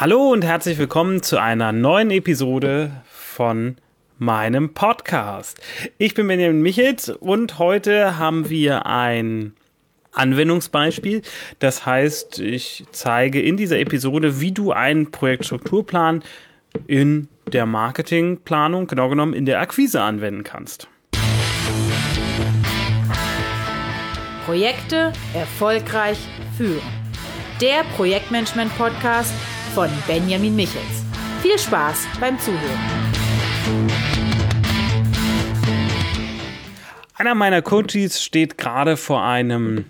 Hallo und herzlich willkommen zu einer neuen Episode von meinem Podcast. Ich bin Benjamin Michels und heute haben wir ein Anwendungsbeispiel. Das heißt, ich zeige in dieser Episode, wie du einen Projektstrukturplan in der Marketingplanung, genau genommen in der Akquise anwenden kannst. Projekte erfolgreich führen. Der Projektmanagement-Podcast von Benjamin Michels. Viel Spaß beim Zuhören. Einer meiner Coaches steht gerade vor einem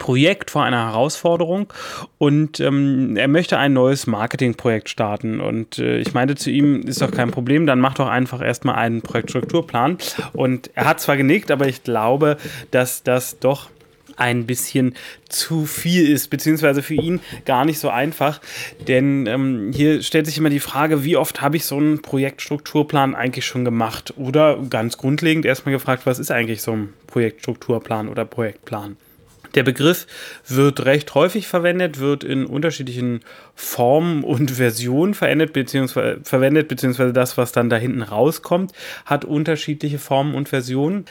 Projekt, vor einer Herausforderung und ähm, er möchte ein neues Marketingprojekt starten. Und äh, ich meinte zu ihm, ist doch kein Problem, dann mach doch einfach erstmal einen Projektstrukturplan. Und er hat zwar genickt, aber ich glaube, dass das doch ein bisschen zu viel ist, beziehungsweise für ihn gar nicht so einfach. Denn ähm, hier stellt sich immer die Frage, wie oft habe ich so einen Projektstrukturplan eigentlich schon gemacht? Oder ganz grundlegend erstmal gefragt, was ist eigentlich so ein Projektstrukturplan oder Projektplan? Der Begriff wird recht häufig verwendet, wird in unterschiedlichen Formen und Versionen verwendet, beziehungsweise, verwendet, beziehungsweise das, was dann da hinten rauskommt, hat unterschiedliche Formen und Versionen.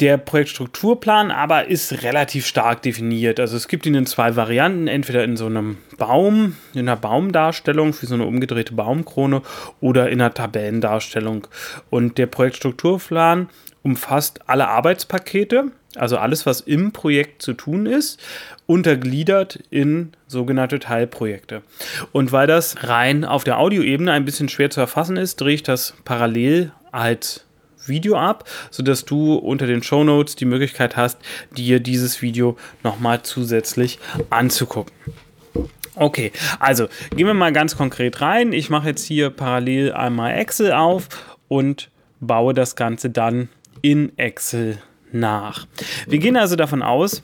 Der Projektstrukturplan aber ist relativ stark definiert. Also es gibt ihn in zwei Varianten, entweder in so einem Baum, in einer Baumdarstellung für so eine umgedrehte Baumkrone oder in einer Tabellendarstellung. Und der Projektstrukturplan umfasst alle Arbeitspakete, also alles, was im Projekt zu tun ist, untergliedert in sogenannte Teilprojekte. Und weil das rein auf der Audioebene ein bisschen schwer zu erfassen ist, drehe ich das parallel als Video ab, sodass du unter den Show Notes die Möglichkeit hast, dir dieses Video nochmal zusätzlich anzugucken. Okay, also gehen wir mal ganz konkret rein. Ich mache jetzt hier parallel einmal Excel auf und baue das Ganze dann in Excel nach. Wir gehen also davon aus,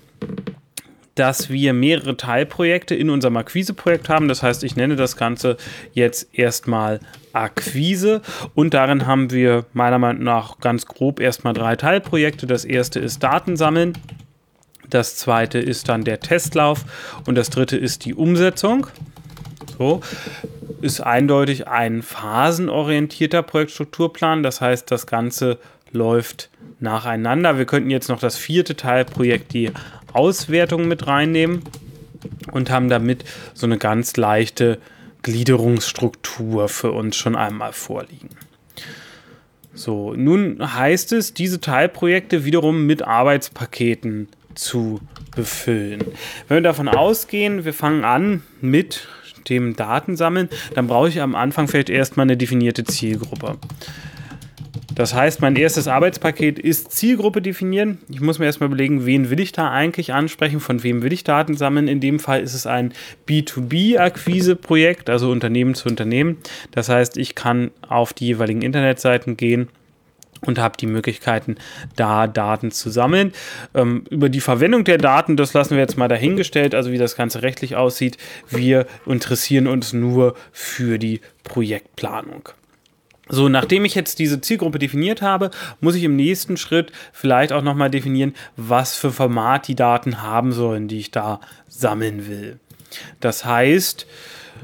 dass wir mehrere Teilprojekte in unserem Akquiseprojekt haben. Das heißt, ich nenne das Ganze jetzt erstmal Akquise und darin haben wir meiner Meinung nach ganz grob erstmal drei Teilprojekte. Das erste ist Datensammeln. Das zweite ist dann der Testlauf und das dritte ist die Umsetzung. So ist eindeutig ein phasenorientierter Projektstrukturplan. Das heißt, das Ganze läuft nacheinander. Wir könnten jetzt noch das vierte Teilprojekt, die Auswertung mit reinnehmen und haben damit so eine ganz leichte Gliederungsstruktur für uns schon einmal vorliegen. So, nun heißt es, diese Teilprojekte wiederum mit Arbeitspaketen zu befüllen. Wenn wir davon ausgehen, wir fangen an mit dem Datensammeln, dann brauche ich am Anfang vielleicht erstmal eine definierte Zielgruppe. Das heißt, mein erstes Arbeitspaket ist Zielgruppe definieren. Ich muss mir erstmal überlegen, wen will ich da eigentlich ansprechen, von wem will ich Daten sammeln. In dem Fall ist es ein B2B-Akquise-Projekt, also Unternehmen zu Unternehmen. Das heißt, ich kann auf die jeweiligen Internetseiten gehen und habe die Möglichkeiten, da Daten zu sammeln. Ähm, über die Verwendung der Daten, das lassen wir jetzt mal dahingestellt, also wie das Ganze rechtlich aussieht. Wir interessieren uns nur für die Projektplanung. So, nachdem ich jetzt diese Zielgruppe definiert habe, muss ich im nächsten Schritt vielleicht auch nochmal definieren, was für Format die Daten haben sollen, die ich da sammeln will. Das heißt,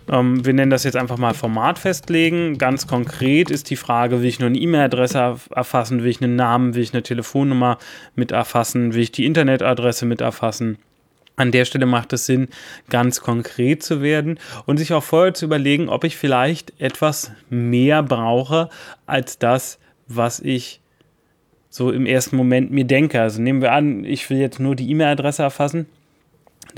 ähm, wir nennen das jetzt einfach mal Format festlegen. Ganz konkret ist die Frage, will ich nur eine E-Mail-Adresse erfassen, will ich einen Namen, will ich eine Telefonnummer mit erfassen, will ich die Internetadresse mit erfassen. An der Stelle macht es Sinn, ganz konkret zu werden und sich auch vorher zu überlegen, ob ich vielleicht etwas mehr brauche als das, was ich so im ersten Moment mir denke. Also nehmen wir an, ich will jetzt nur die E-Mail-Adresse erfassen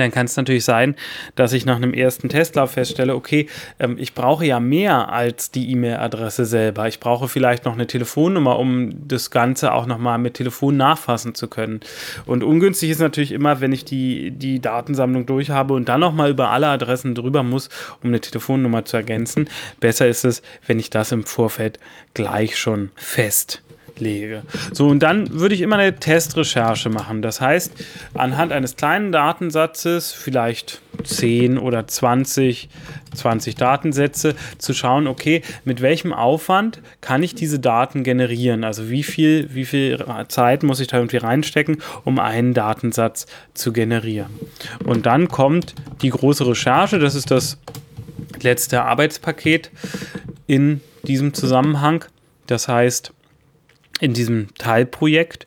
dann kann es natürlich sein, dass ich nach einem ersten Testlauf feststelle, okay, ähm, ich brauche ja mehr als die E-Mail-Adresse selber. Ich brauche vielleicht noch eine Telefonnummer, um das Ganze auch nochmal mit Telefon nachfassen zu können. Und ungünstig ist natürlich immer, wenn ich die, die Datensammlung durch habe und dann nochmal über alle Adressen drüber muss, um eine Telefonnummer zu ergänzen. Besser ist es, wenn ich das im Vorfeld gleich schon fest lege. So, und dann würde ich immer eine Testrecherche machen. Das heißt, anhand eines kleinen Datensatzes, vielleicht 10 oder 20, 20 Datensätze, zu schauen, okay, mit welchem Aufwand kann ich diese Daten generieren? Also wie viel, wie viel Zeit muss ich da irgendwie reinstecken, um einen Datensatz zu generieren? Und dann kommt die große Recherche, das ist das letzte Arbeitspaket in diesem Zusammenhang. Das heißt, in diesem Teilprojekt,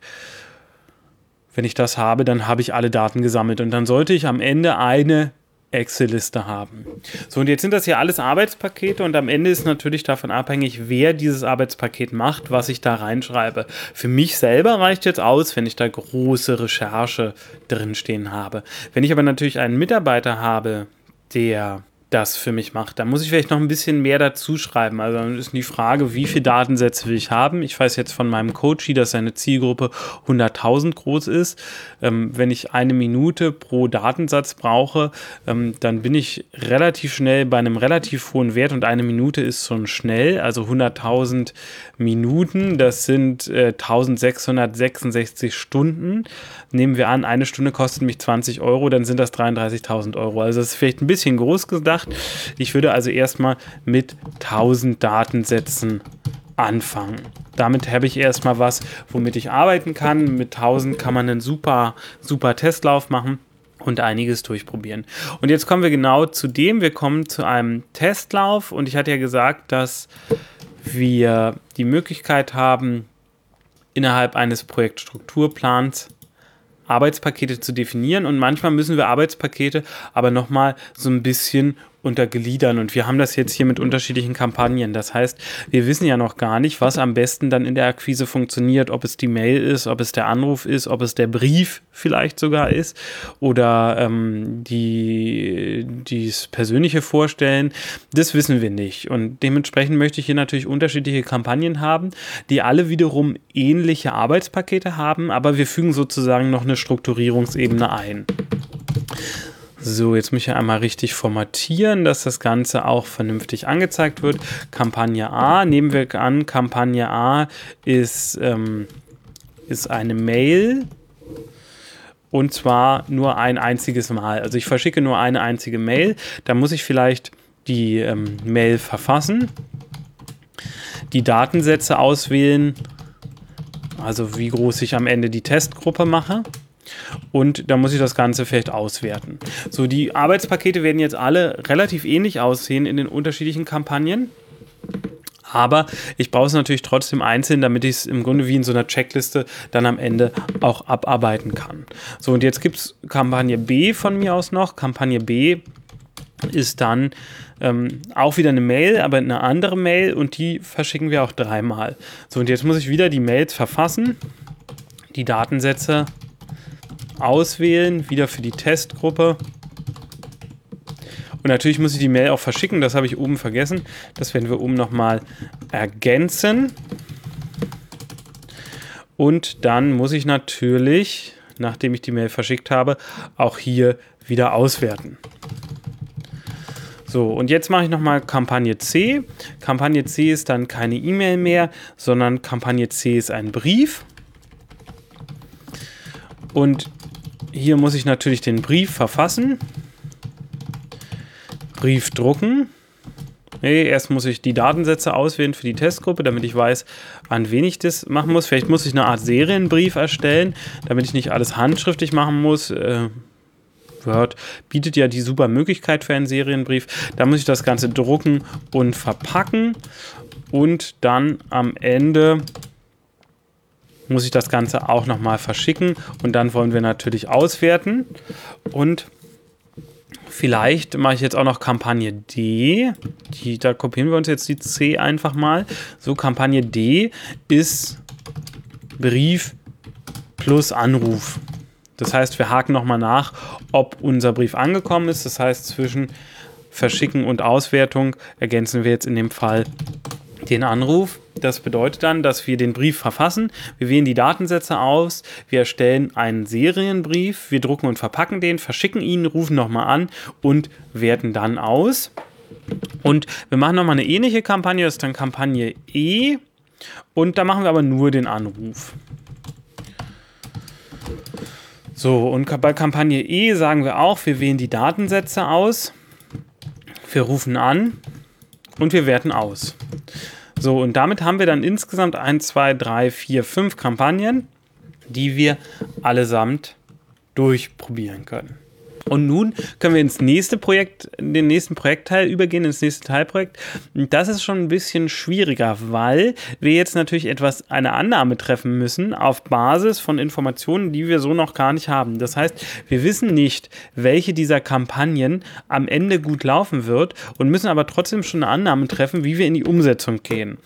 wenn ich das habe, dann habe ich alle Daten gesammelt und dann sollte ich am Ende eine Excel-Liste haben. So, und jetzt sind das ja alles Arbeitspakete und am Ende ist natürlich davon abhängig, wer dieses Arbeitspaket macht, was ich da reinschreibe. Für mich selber reicht jetzt aus, wenn ich da große Recherche drinstehen habe. Wenn ich aber natürlich einen Mitarbeiter habe, der das für mich macht. Da muss ich vielleicht noch ein bisschen mehr dazu schreiben. Also dann ist die Frage, wie viele Datensätze will ich haben. Ich weiß jetzt von meinem Coachy, dass seine Zielgruppe 100.000 groß ist. Ähm, wenn ich eine Minute pro Datensatz brauche, ähm, dann bin ich relativ schnell bei einem relativ hohen Wert und eine Minute ist schon schnell. Also 100.000 Minuten, das sind äh, 1666 Stunden. Nehmen wir an, eine Stunde kostet mich 20 Euro, dann sind das 33.000 Euro. Also das ist vielleicht ein bisschen groß gedacht gemacht. Ich würde also erstmal mit 1000 Datensätzen anfangen. Damit habe ich erstmal was, womit ich arbeiten kann. Mit 1000 kann man einen super, super Testlauf machen und einiges durchprobieren. Und jetzt kommen wir genau zu dem. Wir kommen zu einem Testlauf und ich hatte ja gesagt, dass wir die Möglichkeit haben, innerhalb eines Projektstrukturplans Arbeitspakete zu definieren und manchmal müssen wir Arbeitspakete aber nochmal so ein bisschen untergliedern. Und wir haben das jetzt hier mit unterschiedlichen Kampagnen. Das heißt, wir wissen ja noch gar nicht, was am besten dann in der Akquise funktioniert, ob es die Mail ist, ob es der Anruf ist, ob es der Brief vielleicht sogar ist oder ähm, die, dies persönliche Vorstellen. Das wissen wir nicht. Und dementsprechend möchte ich hier natürlich unterschiedliche Kampagnen haben, die alle wiederum ähnliche Arbeitspakete haben, aber wir fügen sozusagen noch eine Strukturierungsebene ein. So, jetzt muss ich einmal richtig formatieren, dass das Ganze auch vernünftig angezeigt wird. Kampagne A, nehmen wir an, Kampagne A ist, ähm, ist eine Mail und zwar nur ein einziges Mal. Also ich verschicke nur eine einzige Mail. Da muss ich vielleicht die ähm, Mail verfassen, die Datensätze auswählen, also wie groß ich am Ende die Testgruppe mache und da muss ich das Ganze vielleicht auswerten. So, die Arbeitspakete werden jetzt alle relativ ähnlich aussehen in den unterschiedlichen Kampagnen. Aber ich brauche es natürlich trotzdem einzeln, damit ich es im Grunde wie in so einer Checkliste dann am Ende auch abarbeiten kann. So, und jetzt gibt es Kampagne B von mir aus noch. Kampagne B ist dann ähm, auch wieder eine Mail, aber eine andere Mail und die verschicken wir auch dreimal. So, und jetzt muss ich wieder die Mails verfassen, die Datensätze auswählen, wieder für die Testgruppe. Und natürlich muss ich die Mail auch verschicken, das habe ich oben vergessen. Das werden wir oben nochmal ergänzen. Und dann muss ich natürlich, nachdem ich die Mail verschickt habe, auch hier wieder auswerten. So, und jetzt mache ich nochmal Kampagne C. Kampagne C ist dann keine E-Mail mehr, sondern Kampagne C ist ein Brief. Und hier muss ich natürlich den Brief verfassen. Brief drucken. Nee, erst muss ich die Datensätze auswählen für die Testgruppe, damit ich weiß, an wen ich das machen muss. Vielleicht muss ich eine Art Serienbrief erstellen, damit ich nicht alles handschriftlich machen muss. Äh, Word bietet ja die super Möglichkeit für einen Serienbrief. Da muss ich das Ganze drucken und verpacken und dann am Ende muss ich das Ganze auch nochmal verschicken und dann wollen wir natürlich auswerten und vielleicht mache ich jetzt auch noch Kampagne D, die, da kopieren wir uns jetzt die C einfach mal. So, Kampagne D ist Brief plus Anruf. Das heißt, wir haken nochmal nach, ob unser Brief angekommen ist. Das heißt, zwischen Verschicken und Auswertung ergänzen wir jetzt in dem Fall den Anruf. Das bedeutet dann, dass wir den Brief verfassen, wir wählen die Datensätze aus, wir erstellen einen Serienbrief, wir drucken und verpacken den, verschicken ihn, rufen nochmal an und werten dann aus. Und wir machen nochmal eine ähnliche Kampagne, das ist dann Kampagne E. Und da machen wir aber nur den Anruf. So, und bei Kampagne E sagen wir auch, wir wählen die Datensätze aus, wir rufen an und wir werten aus. So, und damit haben wir dann insgesamt 1, 2, 3, 4, 5 Kampagnen, die wir allesamt durchprobieren können. Und nun können wir ins nächste Projekt, den nächsten Projektteil übergehen, ins nächste Teilprojekt. Das ist schon ein bisschen schwieriger, weil wir jetzt natürlich etwas, eine Annahme treffen müssen auf Basis von Informationen, die wir so noch gar nicht haben. Das heißt, wir wissen nicht, welche dieser Kampagnen am Ende gut laufen wird und müssen aber trotzdem schon eine Annahme treffen, wie wir in die Umsetzung gehen.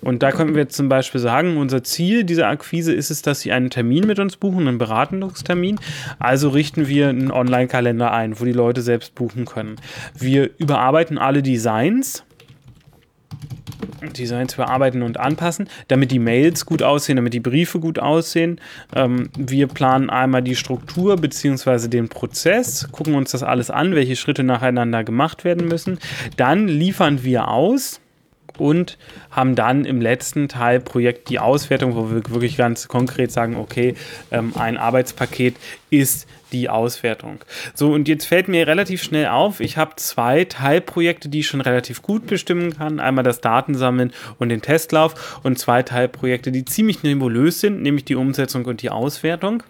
Und da könnten wir zum Beispiel sagen, unser Ziel dieser Akquise ist es, dass Sie einen Termin mit uns buchen, einen Beratungstermin. Also richten wir einen Online-Kalender Kalender ein, wo die Leute selbst buchen können. Wir überarbeiten alle Designs. Designs überarbeiten und anpassen, damit die Mails gut aussehen, damit die Briefe gut aussehen. Ähm, wir planen einmal die Struktur bzw. den Prozess, gucken uns das alles an, welche Schritte nacheinander gemacht werden müssen. Dann liefern wir aus und haben dann im letzten Teil Projekt die Auswertung, wo wir wirklich ganz konkret sagen, okay, ähm, ein Arbeitspaket ist die Auswertung. So, und jetzt fällt mir relativ schnell auf, ich habe zwei Teilprojekte, die ich schon relativ gut bestimmen kann. Einmal das Datensammeln und den Testlauf und zwei Teilprojekte, die ziemlich nebulös sind, nämlich die Umsetzung und die Auswertung.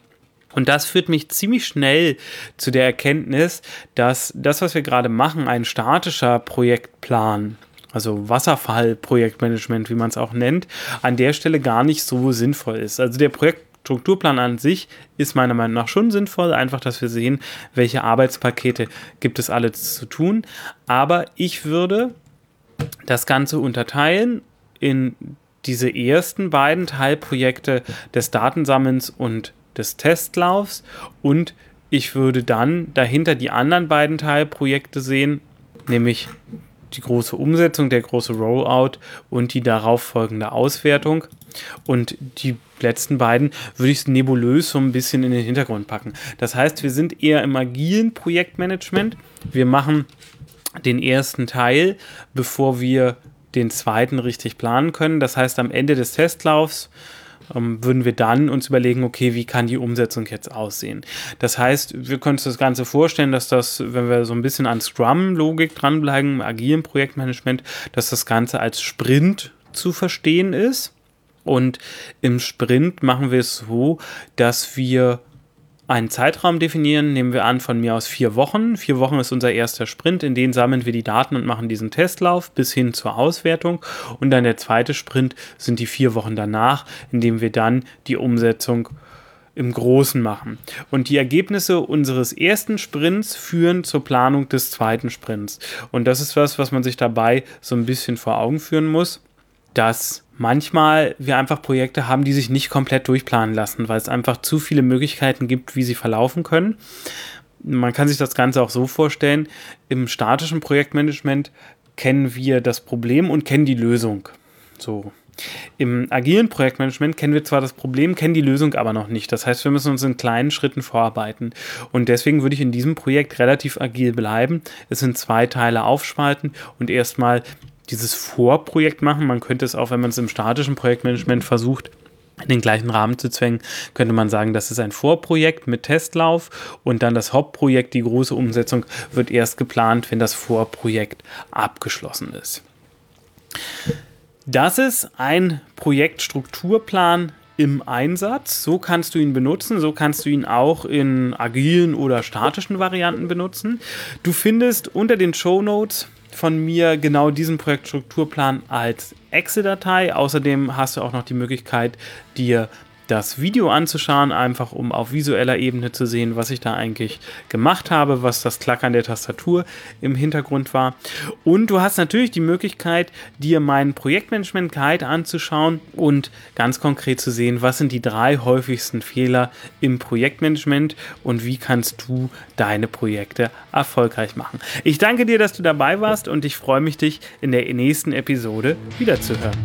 Und das führt mich ziemlich schnell zu der Erkenntnis, dass das, was wir gerade machen, ein statischer Projektplan also Wasserfall-Projektmanagement, wie man es auch nennt, an der Stelle gar nicht so sinnvoll ist. Also der Projektstrukturplan an sich ist meiner Meinung nach schon sinnvoll, einfach, dass wir sehen, welche Arbeitspakete gibt es alles zu tun. Aber ich würde das Ganze unterteilen in diese ersten beiden Teilprojekte des Datensammelns und des Testlaufs und ich würde dann dahinter die anderen beiden Teilprojekte sehen, nämlich die große Umsetzung, der große Rollout und die darauf folgende Auswertung. Und die letzten beiden würde ich nebulös so ein bisschen in den Hintergrund packen. Das heißt, wir sind eher im agilen Projektmanagement. Wir machen den ersten Teil, bevor wir den zweiten richtig planen können. Das heißt, am Ende des Testlaufs ähm, würden wir dann uns überlegen, okay, wie kann die Umsetzung jetzt aussehen? Das heißt, wir können uns das Ganze vorstellen, dass das, wenn wir so ein bisschen an Scrum-Logik dranbleiben, agilen Projektmanagement, dass das Ganze als Sprint zu verstehen ist. Und im Sprint machen wir es so, dass wir einen Zeitraum definieren, nehmen wir an von mir aus vier Wochen. Vier Wochen ist unser erster Sprint, in den sammeln wir die Daten und machen diesen Testlauf bis hin zur Auswertung. Und dann der zweite Sprint sind die vier Wochen danach, in dem wir dann die Umsetzung im Großen machen. Und die Ergebnisse unseres ersten Sprints führen zur Planung des zweiten Sprints. Und das ist was, was man sich dabei so ein bisschen vor Augen führen muss, dass manchmal wir einfach Projekte haben, die sich nicht komplett durchplanen lassen, weil es einfach zu viele Möglichkeiten gibt, wie sie verlaufen können. Man kann sich das Ganze auch so vorstellen, im statischen Projektmanagement kennen wir das Problem und kennen die Lösung. So. Im agilen Projektmanagement kennen wir zwar das Problem, kennen die Lösung aber noch nicht. Das heißt, wir müssen uns in kleinen Schritten vorarbeiten. Und deswegen würde ich in diesem Projekt relativ agil bleiben. Es sind zwei Teile aufspalten und erstmal dieses Vorprojekt machen. Man könnte es auch, wenn man es im statischen Projektmanagement versucht, in den gleichen Rahmen zu zwängen, könnte man sagen, das ist ein Vorprojekt mit Testlauf und dann das Hauptprojekt, die große Umsetzung, wird erst geplant, wenn das Vorprojekt abgeschlossen ist. Das ist ein Projektstrukturplan im Einsatz. So kannst du ihn benutzen. So kannst du ihn auch in agilen oder statischen Varianten benutzen. Du findest unter den Show Notes von mir genau diesen Projektstrukturplan als Excel-Datei. Außerdem hast du auch noch die Möglichkeit, dir das Video anzuschauen, einfach um auf visueller Ebene zu sehen, was ich da eigentlich gemacht habe, was das Klackern der Tastatur im Hintergrund war. Und du hast natürlich die Möglichkeit, dir meinen Projektmanagement Guide anzuschauen und ganz konkret zu sehen, was sind die drei häufigsten Fehler im Projektmanagement und wie kannst du deine Projekte erfolgreich machen. Ich danke dir, dass du dabei warst und ich freue mich, dich in der nächsten Episode wiederzuhören.